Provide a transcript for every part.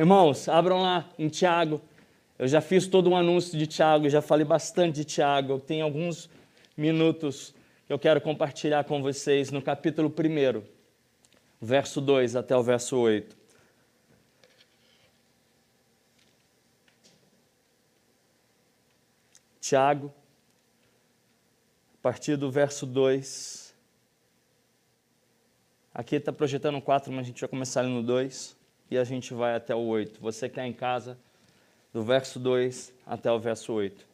Irmãos, abram lá em Tiago. Eu já fiz todo um anúncio de Tiago, já falei bastante de Tiago. Tenho alguns minutos que eu quero compartilhar com vocês no capítulo 1, verso 2 até o verso 8. Tiago, a partir do verso 2. Aqui está projetando 4, mas a gente vai começar no 2 e a gente vai até o 8. Você que está em casa, do verso 2 até o verso 8.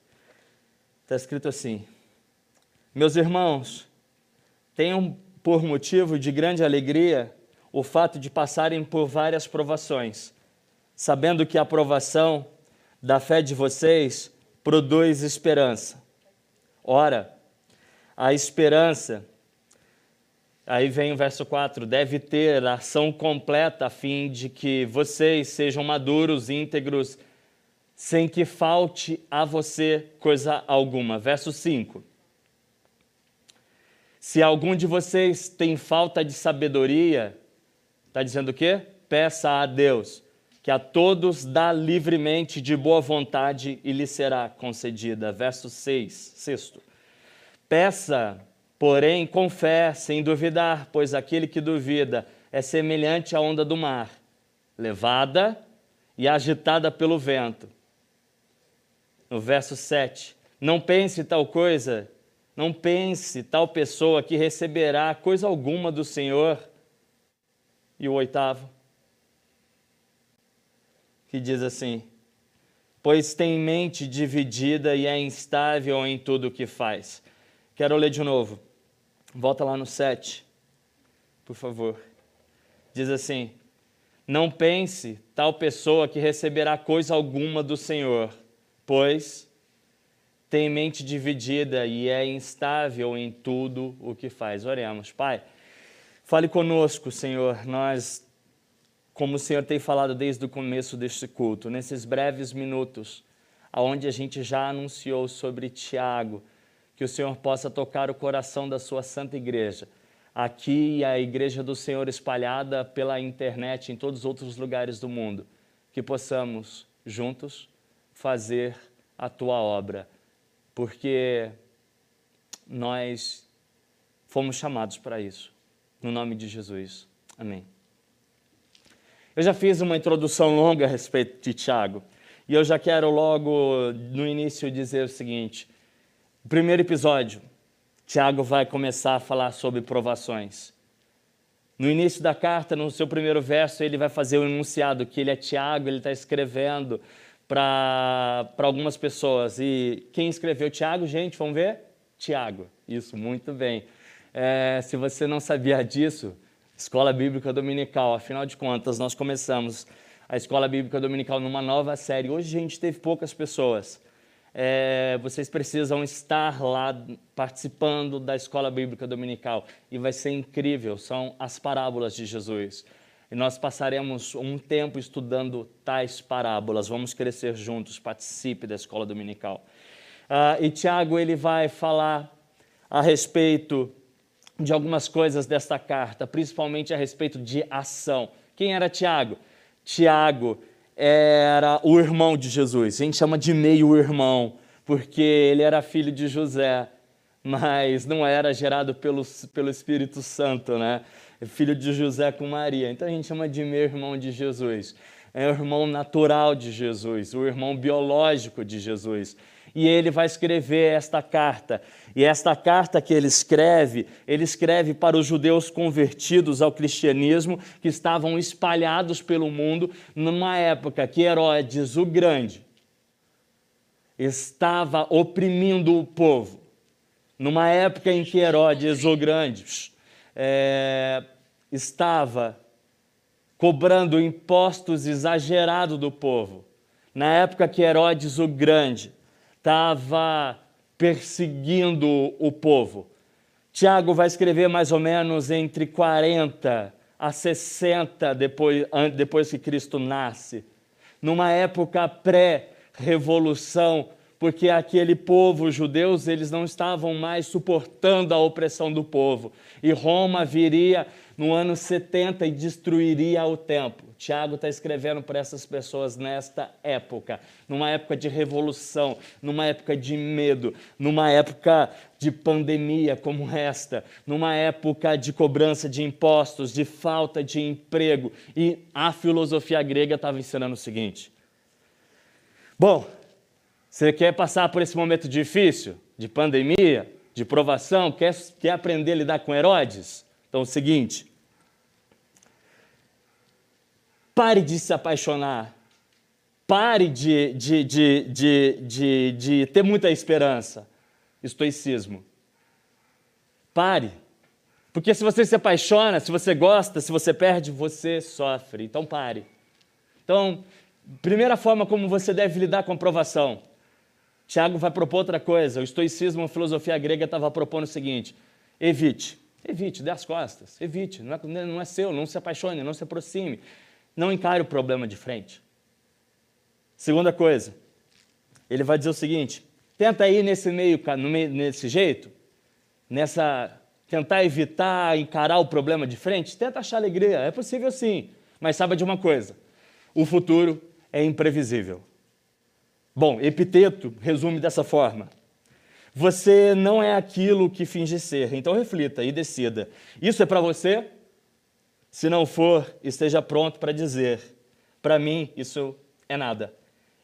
Está escrito assim: Meus irmãos, tenham por motivo de grande alegria o fato de passarem por várias provações, sabendo que a provação da fé de vocês produz esperança. Ora, a esperança Aí vem o verso 4: deve ter ação completa a fim de que vocês sejam maduros, íntegros, sem que falte a você coisa alguma. Verso 5: Se algum de vocês tem falta de sabedoria, está dizendo o quê? Peça a Deus, que a todos dá livremente de boa vontade e lhe será concedida. Verso 6, sexto. Peça Porém, com fé, sem duvidar, pois aquele que duvida é semelhante à onda do mar, levada e agitada pelo vento. No verso 7, não pense tal coisa, não pense tal pessoa que receberá coisa alguma do Senhor. E o oitavo, que diz assim: Pois tem mente dividida e é instável em tudo o que faz. Quero ler de novo. Volta lá no 7, por favor. Diz assim: Não pense tal pessoa que receberá coisa alguma do Senhor, pois tem mente dividida e é instável em tudo o que faz. Oremos, Pai. Fale conosco, Senhor. Nós, como o Senhor tem falado desde o começo deste culto, nesses breves minutos, aonde a gente já anunciou sobre Tiago que o Senhor possa tocar o coração da sua santa igreja. Aqui a igreja do Senhor espalhada pela internet em todos os outros lugares do mundo, que possamos juntos fazer a tua obra, porque nós fomos chamados para isso. No nome de Jesus. Amém. Eu já fiz uma introdução longa a respeito de Tiago, e eu já quero logo no início dizer o seguinte: o primeiro episódio, Tiago vai começar a falar sobre provações. No início da carta, no seu primeiro verso, ele vai fazer o enunciado que ele é Tiago, ele está escrevendo para algumas pessoas. E quem escreveu Tiago, gente, vamos ver? Tiago. Isso, muito bem. É, se você não sabia disso, Escola Bíblica Dominical, afinal de contas, nós começamos a Escola Bíblica Dominical numa nova série. Hoje a gente teve poucas pessoas é, vocês precisam estar lá participando da escola bíblica dominical e vai ser incrível. São as parábolas de Jesus. E nós passaremos um tempo estudando tais parábolas. Vamos crescer juntos. Participe da escola dominical. Ah, e Tiago ele vai falar a respeito de algumas coisas desta carta, principalmente a respeito de ação. Quem era Tiago? Tiago era o irmão de Jesus. A gente chama de meio-irmão, porque ele era filho de José. mas não era gerado pelo, pelo Espírito Santo, né? Filho de José com Maria. Então a gente chama de meu irmão de Jesus. É o irmão natural de Jesus, o irmão biológico de Jesus. E ele vai escrever esta carta. E esta carta que ele escreve, ele escreve para os judeus convertidos ao cristianismo que estavam espalhados pelo mundo numa época que Herodes o Grande estava oprimindo o povo numa época em que Herodes o Grande é, estava cobrando impostos exagerados do povo, na época que Herodes o Grande estava perseguindo o povo. Tiago vai escrever mais ou menos entre 40 a 60 depois, depois que Cristo nasce, numa época pré-revolução porque aquele povo, os judeus, eles não estavam mais suportando a opressão do povo. E Roma viria no ano 70 e destruiria o templo. Tiago está escrevendo para essas pessoas nesta época, numa época de revolução, numa época de medo, numa época de pandemia como esta, numa época de cobrança de impostos, de falta de emprego. E a filosofia grega estava ensinando o seguinte: Bom, você quer passar por esse momento difícil, de pandemia, de provação, quer, quer aprender a lidar com Herodes? Então é o seguinte: pare de se apaixonar, pare de, de, de, de, de, de ter muita esperança. Estoicismo. Pare. Porque se você se apaixona, se você gosta, se você perde, você sofre. Então pare. Então, primeira forma como você deve lidar com a provação Tiago vai propor outra coisa. O estoicismo, a filosofia grega, estava propondo o seguinte: evite, evite, dê as costas, evite, não é, não é seu, não se apaixone, não se aproxime, não encare o problema de frente. Segunda coisa, ele vai dizer o seguinte: tenta ir nesse meio, nesse jeito, nessa tentar evitar encarar o problema de frente, tenta achar alegria, é possível sim, mas saiba de uma coisa: o futuro é imprevisível. Bom, epiteto resume dessa forma. Você não é aquilo que finge ser, então reflita e decida. Isso é para você? Se não for, esteja pronto para dizer: para mim, isso é nada.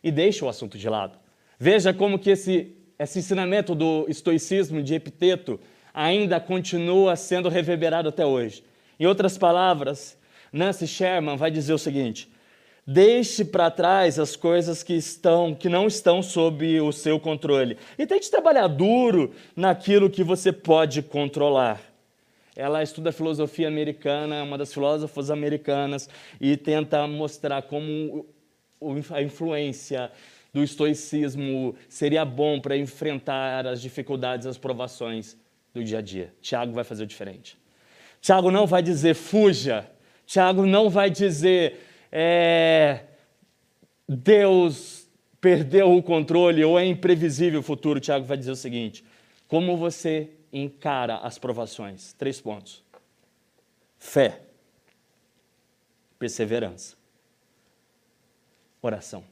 E deixe o assunto de lado. Veja como que esse, esse ensinamento do estoicismo de Epiteto ainda continua sendo reverberado até hoje. Em outras palavras, Nancy Sherman vai dizer o seguinte: Deixe para trás as coisas que estão, que não estão sob o seu controle. E tente trabalhar duro naquilo que você pode controlar. Ela estuda filosofia americana, é uma das filósofas americanas, e tenta mostrar como a influência do estoicismo seria bom para enfrentar as dificuldades, as provações do dia a dia. Tiago vai fazer o diferente. Tiago não vai dizer fuja. Tiago não vai dizer é, Deus perdeu o controle ou é imprevisível o futuro, Tiago vai dizer o seguinte: como você encara as provações? Três pontos: fé, perseverança, oração.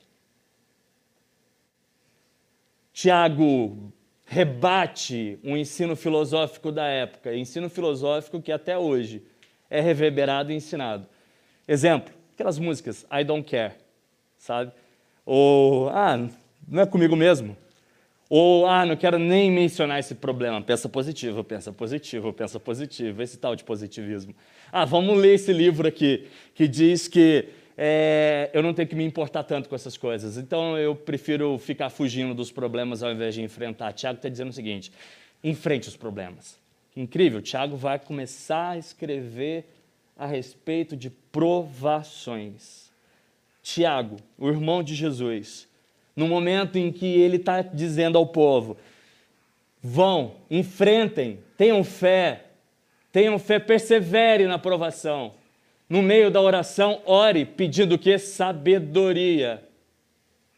Tiago rebate o ensino filosófico da época, ensino filosófico que até hoje é reverberado e ensinado. Exemplo: aquelas músicas I don't care, sabe? Ou, ah, não é comigo mesmo. Ou, ah, não quero nem mencionar esse problema. Pensa positivo, pensa positivo, pensa positivo. Esse tal de positivismo. Ah, vamos ler esse livro aqui, que diz que é, eu não tenho que me importar tanto com essas coisas. Então eu prefiro ficar fugindo dos problemas ao invés de enfrentar. Tiago está dizendo o seguinte: enfrente os problemas. Incrível, Tiago vai começar a escrever a respeito de provações. Tiago, o irmão de Jesus, no momento em que ele está dizendo ao povo: vão, enfrentem, tenham fé, tenham fé, persevere na provação. No meio da oração, ore pedindo o que? Sabedoria.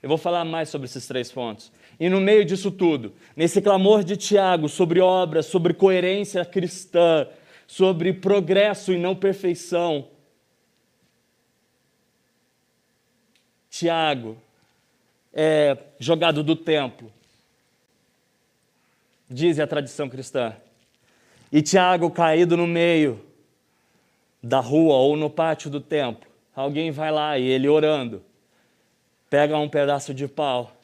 Eu vou falar mais sobre esses três pontos. E no meio disso tudo, nesse clamor de Tiago sobre obras, sobre coerência cristã, sobre progresso e não perfeição. Tiago é jogado do templo. diz a tradição cristã. E Tiago, caído no meio da rua ou no pátio do templo, alguém vai lá e ele orando, pega um pedaço de pau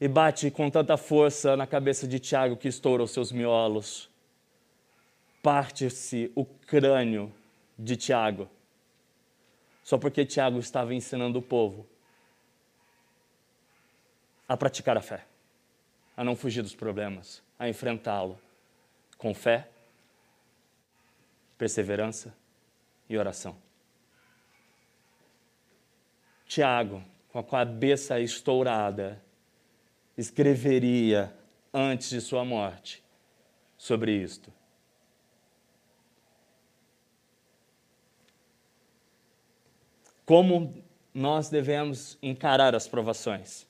e bate com tanta força na cabeça de Tiago que estoura os seus miolos. Parte-se o crânio de Tiago, só porque Tiago estava ensinando o povo a praticar a fé, a não fugir dos problemas, a enfrentá-lo com fé, perseverança e oração. Tiago, com a cabeça estourada, escreveria antes de sua morte sobre isto. Como nós devemos encarar as provações?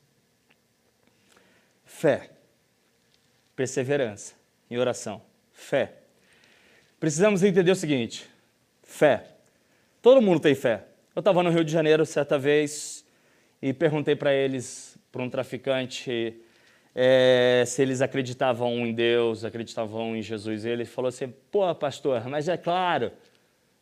Fé, perseverança e oração. Fé. Precisamos entender o seguinte: fé. Todo mundo tem fé. Eu estava no Rio de Janeiro certa vez e perguntei para eles, para um traficante, é, se eles acreditavam em Deus, acreditavam em Jesus. Ele falou assim: pô, pastor, mas é claro.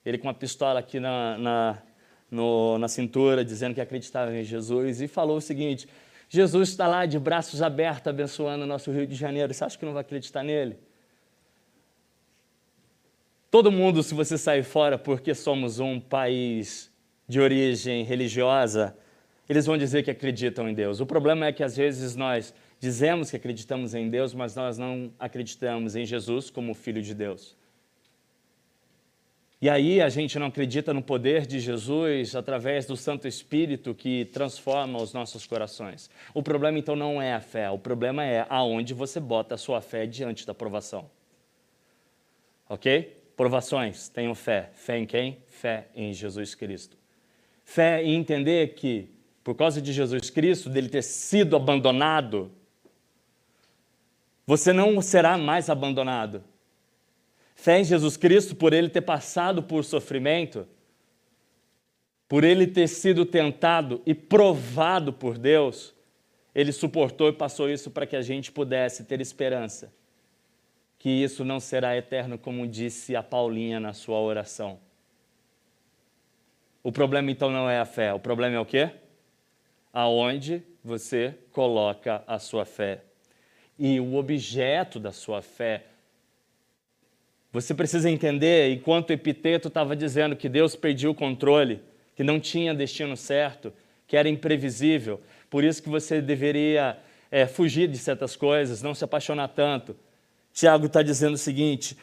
Ele com uma pistola aqui na, na, no, na cintura, dizendo que acreditava em Jesus, e falou o seguinte: Jesus está lá de braços abertos abençoando o nosso Rio de Janeiro. Você acha que não vai acreditar nele? Todo mundo, se você sair fora porque somos um país de origem religiosa, eles vão dizer que acreditam em Deus. O problema é que às vezes nós dizemos que acreditamos em Deus, mas nós não acreditamos em Jesus como Filho de Deus. E aí a gente não acredita no poder de Jesus através do Santo Espírito que transforma os nossos corações. O problema então não é a fé, o problema é aonde você bota a sua fé diante da provação. Ok? Provações, tenham fé. Fé em quem? Fé em Jesus Cristo. Fé em entender que, por causa de Jesus Cristo, dele ter sido abandonado, você não será mais abandonado. Fé em Jesus Cristo por ele ter passado por sofrimento, por ele ter sido tentado e provado por Deus, ele suportou e passou isso para que a gente pudesse ter esperança. Que isso não será eterno, como disse a Paulinha na sua oração. O problema então não é a fé, o problema é o quê? Aonde você coloca a sua fé. E o objeto da sua fé você precisa entender, enquanto Epiteto estava dizendo que Deus perdia o controle, que não tinha destino certo, que era imprevisível, por isso que você deveria é, fugir de certas coisas, não se apaixonar tanto. Tiago está dizendo o seguinte: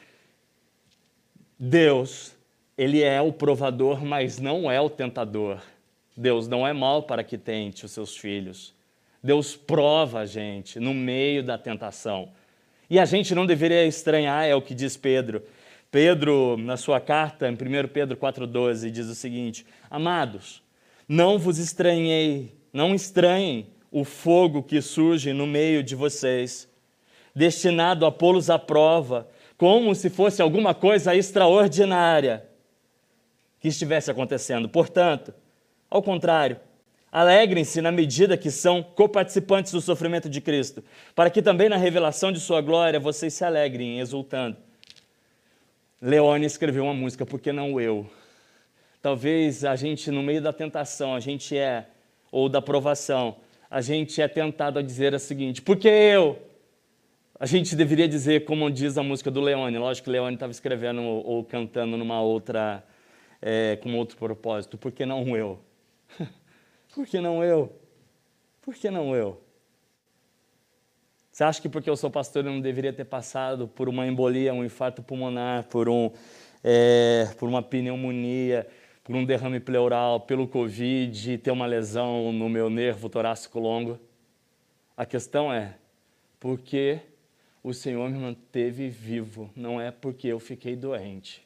Deus, ele é o provador, mas não é o tentador. Deus não é mal para que tente os seus filhos. Deus prova a gente no meio da tentação. E a gente não deveria estranhar, é o que diz Pedro. Pedro, na sua carta, em 1 Pedro 4,12, diz o seguinte: Amados, não vos estranhei, não estranhem o fogo que surge no meio de vocês, destinado a pô-los à prova, como se fosse alguma coisa extraordinária que estivesse acontecendo. Portanto, ao contrário, Alegrem-se na medida que são coparticipantes do sofrimento de Cristo, para que também na revelação de sua glória vocês se alegrem, exultando. Leone escreveu uma música, Por que não eu? Talvez a gente, no meio da tentação, a gente é, ou da provação, a gente é tentado a dizer o seguinte: Por que eu? A gente deveria dizer, como diz a música do Leone, lógico que Leone estava escrevendo ou, ou, cantando numa outra, é, com outro propósito, por que não eu? Por que não eu? Por que não eu? Você acha que porque eu sou pastor eu não deveria ter passado por uma embolia, um infarto pulmonar, por, um, é, por uma pneumonia, por um derrame pleural, pelo Covid, ter uma lesão no meu nervo torácico longo? A questão é, por que o Senhor me manteve vivo? Não é porque eu fiquei doente.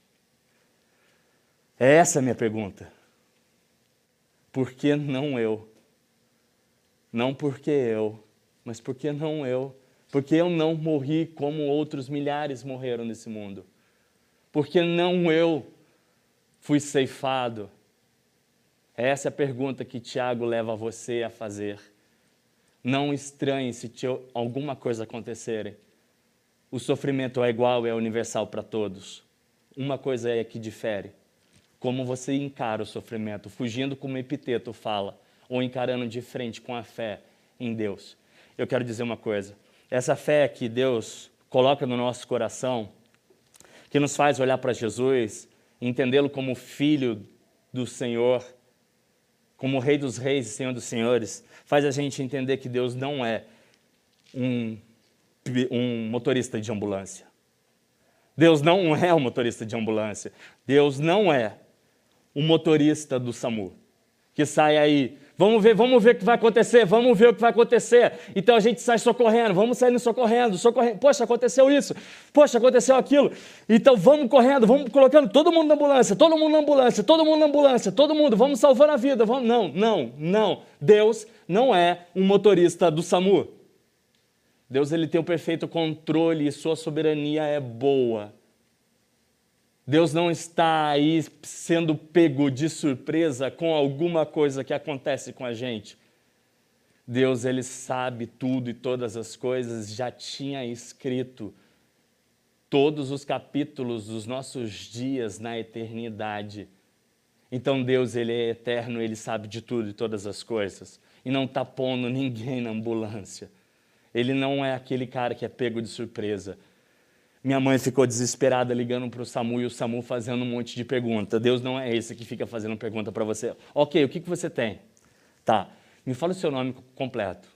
É essa a minha pergunta. Por que não eu? Não porque eu, mas porque não eu? Porque eu não morri como outros milhares morreram nesse mundo? Porque não eu fui ceifado? Essa é a pergunta que Tiago leva você a fazer. Não estranhe se alguma coisa acontecerem. O sofrimento é igual, é universal para todos. Uma coisa é que difere. Como você encara o sofrimento, fugindo como Epiteto fala, ou encarando de frente com a fé em Deus. Eu quero dizer uma coisa. Essa fé que Deus coloca no nosso coração, que nos faz olhar para Jesus, entendê-lo como filho do Senhor, como Rei dos Reis e Senhor dos Senhores, faz a gente entender que Deus não é um, um motorista de ambulância. Deus não é um motorista de ambulância. Deus não é um motorista do SAMU que sai aí Vamos ver, vamos ver o que vai acontecer, vamos ver o que vai acontecer. Então a gente sai socorrendo, vamos saindo socorrendo, socorrendo. Poxa, aconteceu isso, poxa, aconteceu aquilo. Então vamos correndo, vamos colocando todo mundo na ambulância, todo mundo na ambulância, todo mundo na ambulância, todo mundo, vamos salvar a vida. Vamos... Não, não, não. Deus não é um motorista do SAMU. Deus ele tem o perfeito controle e sua soberania é boa. Deus não está aí sendo pego de surpresa com alguma coisa que acontece com a gente. Deus, ele sabe tudo e todas as coisas, já tinha escrito todos os capítulos dos nossos dias na eternidade. Então Deus, ele é eterno, ele sabe de tudo e todas as coisas. E não está pondo ninguém na ambulância. Ele não é aquele cara que é pego de surpresa. Minha mãe ficou desesperada ligando para o SAMU e o SAMU fazendo um monte de pergunta. Deus não é esse que fica fazendo pergunta para você. Ok, o que, que você tem? Tá, me fala o seu nome completo.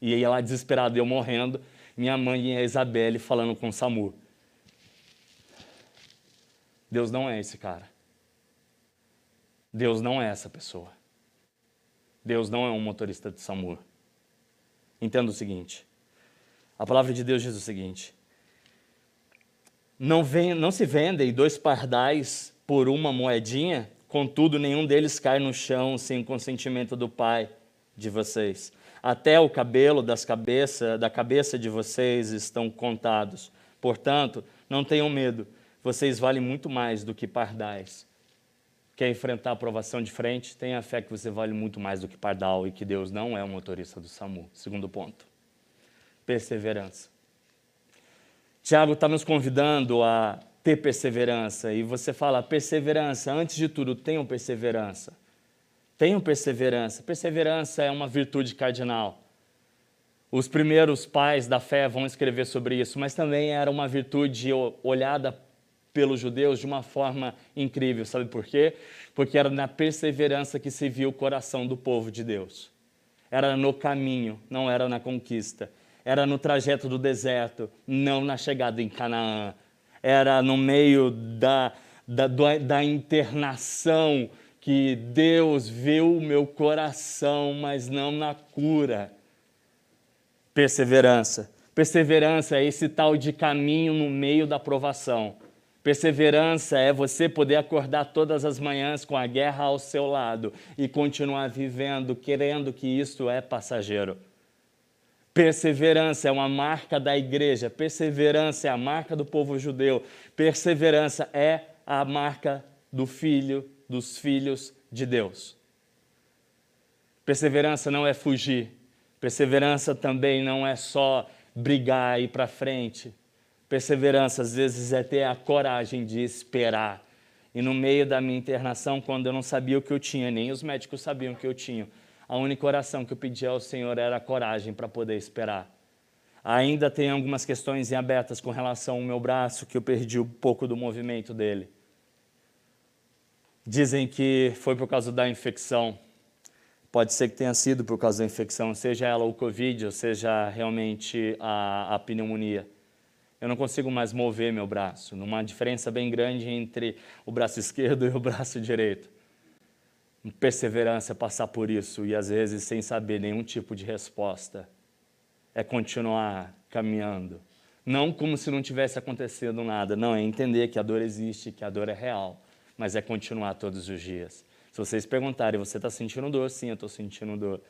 E aí ela desesperada, eu morrendo, minha mãe e a Isabelle falando com o SAMU. Deus não é esse cara. Deus não é essa pessoa. Deus não é um motorista de SAMU. Entenda o seguinte. A palavra de Deus diz o seguinte: não, vem, não se vendem dois pardais por uma moedinha, contudo, nenhum deles cai no chão sem consentimento do Pai de vocês. Até o cabelo das cabeça, da cabeça de vocês estão contados. Portanto, não tenham medo, vocês valem muito mais do que pardais. Quer enfrentar a aprovação de frente? Tenha fé que você vale muito mais do que pardal e que Deus não é o motorista do SAMU. Segundo ponto, perseverança. Tiago está nos convidando a ter perseverança. E você fala, perseverança, antes de tudo, tenham perseverança. Tenham perseverança. Perseverança é uma virtude cardinal. Os primeiros pais da fé vão escrever sobre isso, mas também era uma virtude olhada pelos judeus de uma forma incrível. Sabe por quê? Porque era na perseverança que se viu o coração do povo de Deus. Era no caminho, não era na conquista era no trajeto do deserto, não na chegada em Canaã. Era no meio da, da, da internação que Deus viu o meu coração, mas não na cura. Perseverança. Perseverança é esse tal de caminho no meio da provação. Perseverança é você poder acordar todas as manhãs com a guerra ao seu lado e continuar vivendo, querendo que isso é passageiro. Perseverança é uma marca da igreja, perseverança é a marca do povo judeu, perseverança é a marca do filho, dos filhos de Deus. Perseverança não é fugir, perseverança também não é só brigar e ir para frente. Perseverança às vezes é ter a coragem de esperar. E no meio da minha internação, quando eu não sabia o que eu tinha, nem os médicos sabiam o que eu tinha, a única oração que eu pedi ao Senhor era coragem para poder esperar. Ainda tem algumas questões em abertas com relação ao meu braço, que eu perdi um pouco do movimento dele. Dizem que foi por causa da infecção. Pode ser que tenha sido por causa da infecção, seja ela o Covid ou seja realmente a, a pneumonia. Eu não consigo mais mover meu braço, numa diferença bem grande entre o braço esquerdo e o braço direito perseverança passar por isso e às vezes sem saber nenhum tipo de resposta. É continuar caminhando. Não como se não tivesse acontecendo nada, não, é entender que a dor existe, que a dor é real, mas é continuar todos os dias. Se vocês perguntarem, você está sentindo dor? Sim, eu estou sentindo dor.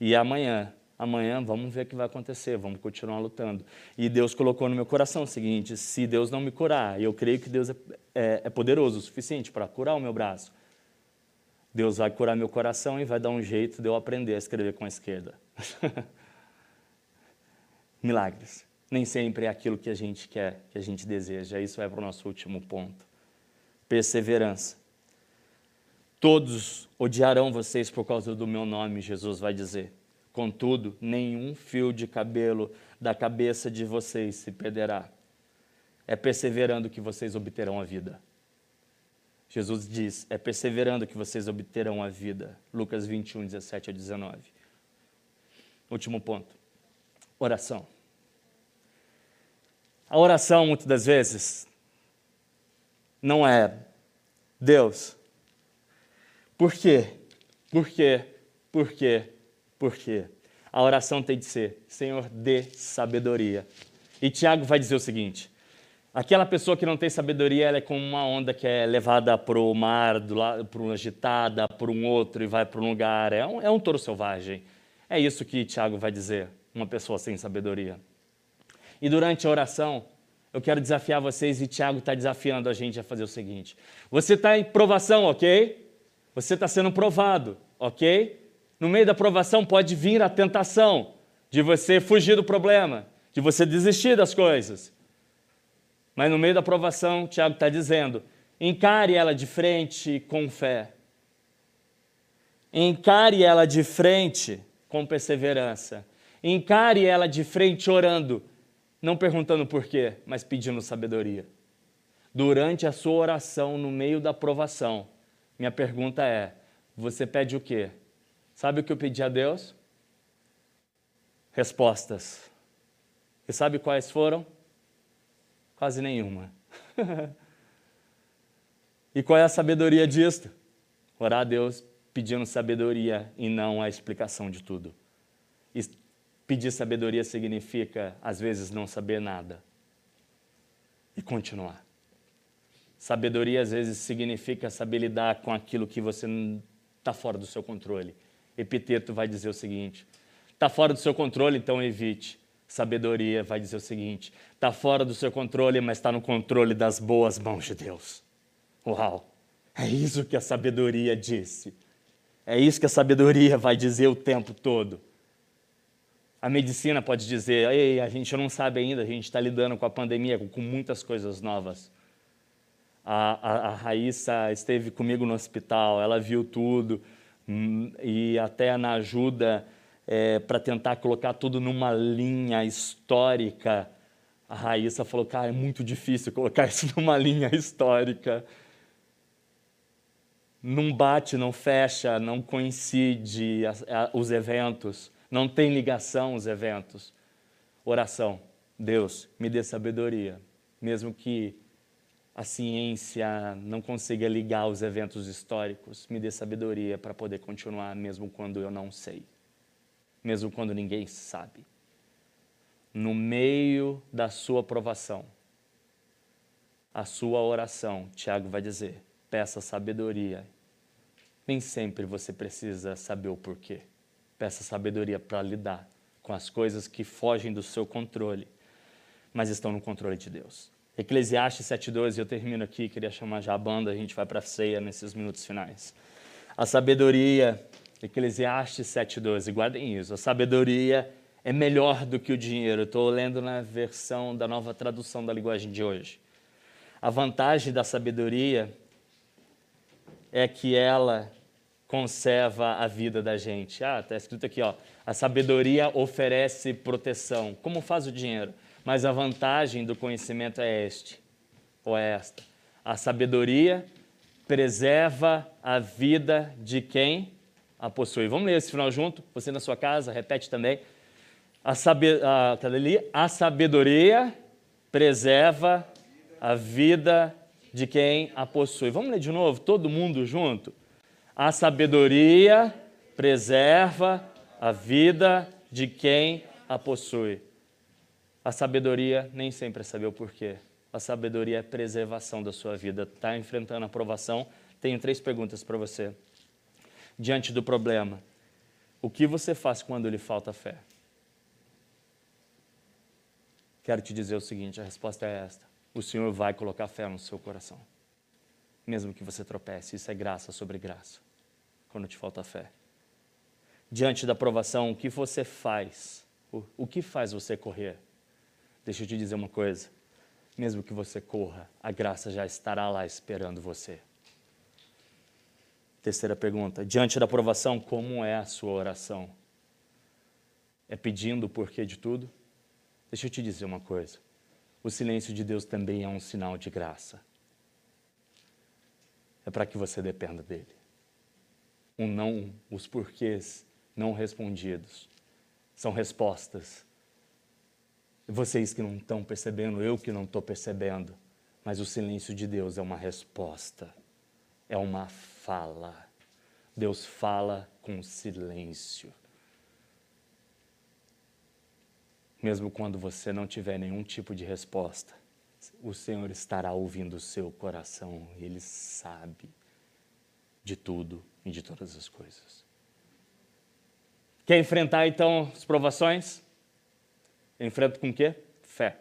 E amanhã, amanhã vamos ver o que vai acontecer, vamos continuar lutando. E Deus colocou no meu coração o seguinte: se Deus não me curar, eu creio que Deus é, é, é poderoso o suficiente para curar o meu braço, Deus vai curar meu coração e vai dar um jeito de eu aprender a escrever com a esquerda. milagres. Nem sempre é aquilo que a gente quer, que a gente deseja. Isso é para o nosso último ponto. Perseverança. Todos odiarão vocês por causa do meu nome, Jesus vai dizer. Contudo, nenhum fio de cabelo da cabeça de vocês se perderá. É perseverando que vocês obterão a vida. Jesus diz: é perseverando que vocês obterão a vida. Lucas 21, 17 a 19. Último ponto: oração. A oração, muitas das vezes, não é Deus. Por quê? Por quê? Por quê? Por quê? A oração tem de ser: Senhor, dê sabedoria. E Tiago vai dizer o seguinte: Aquela pessoa que não tem sabedoria, ela é como uma onda que é levada para o mar, para uma agitada, por um outro e vai para um lugar. É um, é um touro selvagem. É isso que Tiago vai dizer, uma pessoa sem sabedoria. E durante a oração, eu quero desafiar vocês, e Tiago está desafiando a gente a fazer o seguinte: você está em provação, ok? Você está sendo provado, ok? No meio da provação pode vir a tentação de você fugir do problema, de você desistir das coisas. Mas no meio da provação, Tiago está dizendo: encare ela de frente com fé. Encare ela de frente com perseverança. Encare ela de frente orando, não perguntando por quê, mas pedindo sabedoria. Durante a sua oração, no meio da provação, minha pergunta é: você pede o quê? Sabe o que eu pedi a Deus? Respostas. E sabe quais foram? Quase nenhuma. e qual é a sabedoria disto? Orar a Deus pedindo sabedoria e não a explicação de tudo. E pedir sabedoria significa, às vezes, não saber nada e continuar. Sabedoria, às vezes, significa saber lidar com aquilo que você está fora do seu controle. Epiteto vai dizer o seguinte: está fora do seu controle, então evite. Sabedoria vai dizer o seguinte: está fora do seu controle, mas está no controle das boas mãos de Deus. Uau! É isso que a sabedoria disse. É isso que a sabedoria vai dizer o tempo todo. A medicina pode dizer: Ei, a gente não sabe ainda, a gente está lidando com a pandemia, com muitas coisas novas. A, a, a Raíssa esteve comigo no hospital, ela viu tudo, hum, e até na ajuda é, para tentar colocar tudo numa linha histórica. A Raíssa falou, cara, é muito difícil colocar isso numa linha histórica. Não bate, não fecha, não coincide os eventos, não tem ligação os eventos. Oração, Deus, me dê sabedoria, mesmo que a ciência não consiga ligar os eventos históricos, me dê sabedoria para poder continuar, mesmo quando eu não sei mesmo quando ninguém sabe. No meio da sua provação, a sua oração, Tiago vai dizer, peça sabedoria. Nem sempre você precisa saber o porquê. Peça sabedoria para lidar com as coisas que fogem do seu controle, mas estão no controle de Deus. Eclesiastes 7,12, eu termino aqui, queria chamar já a banda, a gente vai para a ceia nesses minutos finais. A sabedoria Eclesiastes 7,12, guardem isso. A sabedoria é melhor do que o dinheiro. Estou lendo na versão da nova tradução da linguagem de hoje. A vantagem da sabedoria é que ela conserva a vida da gente. Ah, está escrito aqui, ó. A sabedoria oferece proteção. Como faz o dinheiro? Mas a vantagem do conhecimento é este, ou é esta. A sabedoria preserva a vida de quem a possui. Vamos ler esse final junto? Você na sua casa, repete também. A, a, tá a sabedoria preserva a vida de quem a possui. Vamos ler de novo, todo mundo junto? A sabedoria preserva a vida de quem a possui. A sabedoria nem sempre é saber o porquê. A sabedoria é preservação da sua vida. Está enfrentando a provação? Tenho três perguntas para você diante do problema. O que você faz quando lhe falta fé? Quero te dizer o seguinte: a resposta é esta. O Senhor vai colocar fé no seu coração. Mesmo que você tropece, isso é graça sobre graça. Quando te falta fé. Diante da provação, o que você faz O, que faz você correr? Deixa eu te dizer uma coisa. Mesmo que você corra, a graça já estará lá esperando você. Terceira pergunta: diante da provação, como é a sua oração? É pedindo o porquê de tudo? Deixa eu te dizer uma coisa. O silêncio de Deus também é um sinal de graça. É para que você dependa dele. O não, os porquês não respondidos são respostas. Vocês que não estão percebendo, eu que não estou percebendo, mas o silêncio de Deus é uma resposta, é uma fala. Deus fala com silêncio. Mesmo quando você não tiver nenhum tipo de resposta, o Senhor estará ouvindo o seu coração, Ele sabe de tudo e de todas as coisas. Quer enfrentar então as provações? Enfrenta com quê? Fé.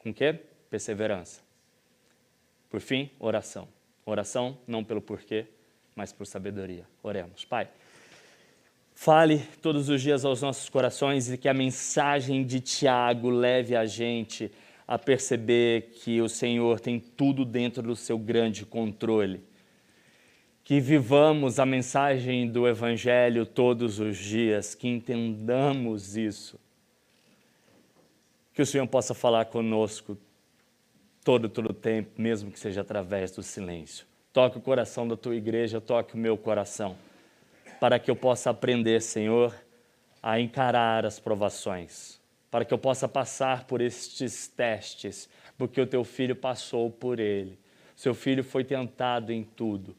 Com quê? Perseverança. Por fim, oração. Oração não pelo porquê, mas por sabedoria. Oremos. Pai, fale todos os dias aos nossos corações e que a mensagem de Tiago leve a gente a perceber que o Senhor tem tudo dentro do seu grande controle que vivamos a mensagem do Evangelho todos os dias, que entendamos isso. Que o Senhor possa falar conosco todo, todo tempo, mesmo que seja através do silêncio. Toque o coração da tua igreja, toque o meu coração, para que eu possa aprender, Senhor, a encarar as provações, para que eu possa passar por estes testes, porque o teu filho passou por ele. Seu filho foi tentado em tudo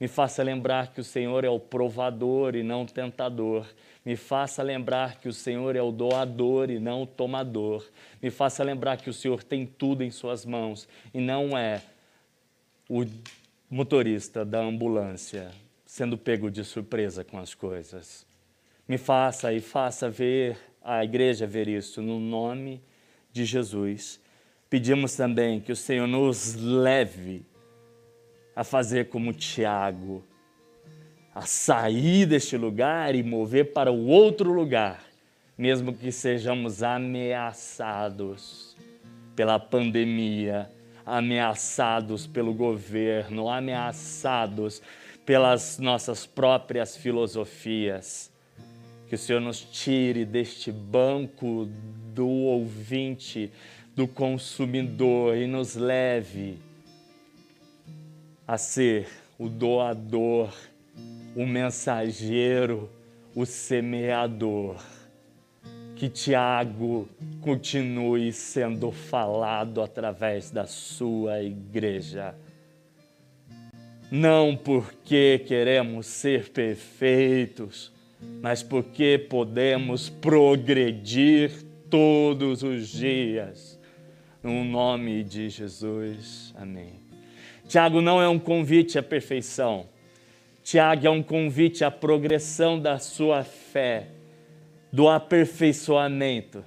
me faça lembrar que o Senhor é o provador e não o tentador. Me faça lembrar que o Senhor é o doador e não o tomador. Me faça lembrar que o Senhor tem tudo em Suas mãos e não é o motorista da ambulância sendo pego de surpresa com as coisas. Me faça e faça ver a igreja ver isso no nome de Jesus. Pedimos também que o Senhor nos leve a fazer como Tiago, a sair deste lugar e mover para o outro lugar, mesmo que sejamos ameaçados pela pandemia, ameaçados pelo governo, ameaçados pelas nossas próprias filosofias. Que o Senhor nos tire deste banco do ouvinte, do consumidor e nos leve a ser o doador, o mensageiro, o semeador. Que Tiago continue sendo falado através da sua igreja. Não porque queremos ser perfeitos, mas porque podemos progredir todos os dias. No nome de Jesus. Amém. Tiago não é um convite à perfeição. Tiago é um convite à progressão da sua fé, do aperfeiçoamento.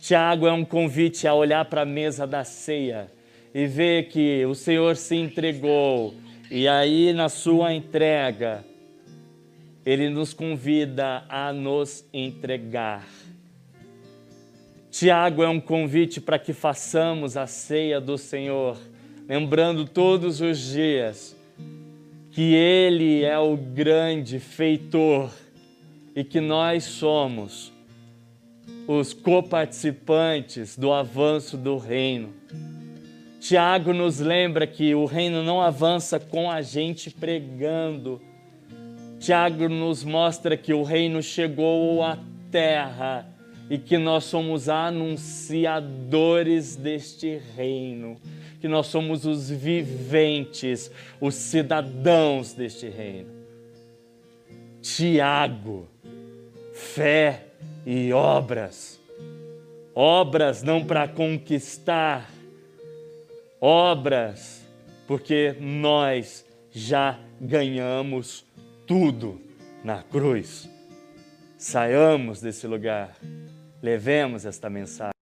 Tiago é um convite a olhar para a mesa da ceia e ver que o Senhor se entregou e aí na sua entrega ele nos convida a nos entregar. Tiago é um convite para que façamos a ceia do Senhor lembrando todos os dias que Ele é o grande feitor e que nós somos os coparticipantes do avanço do reino. Tiago nos lembra que o reino não avança com a gente pregando. Tiago nos mostra que o reino chegou à terra e que nós somos anunciadores deste reino que nós somos os viventes, os cidadãos deste reino. Tiago, fé e obras. Obras não para conquistar, obras porque nós já ganhamos tudo na cruz. Saiamos desse lugar, levemos esta mensagem.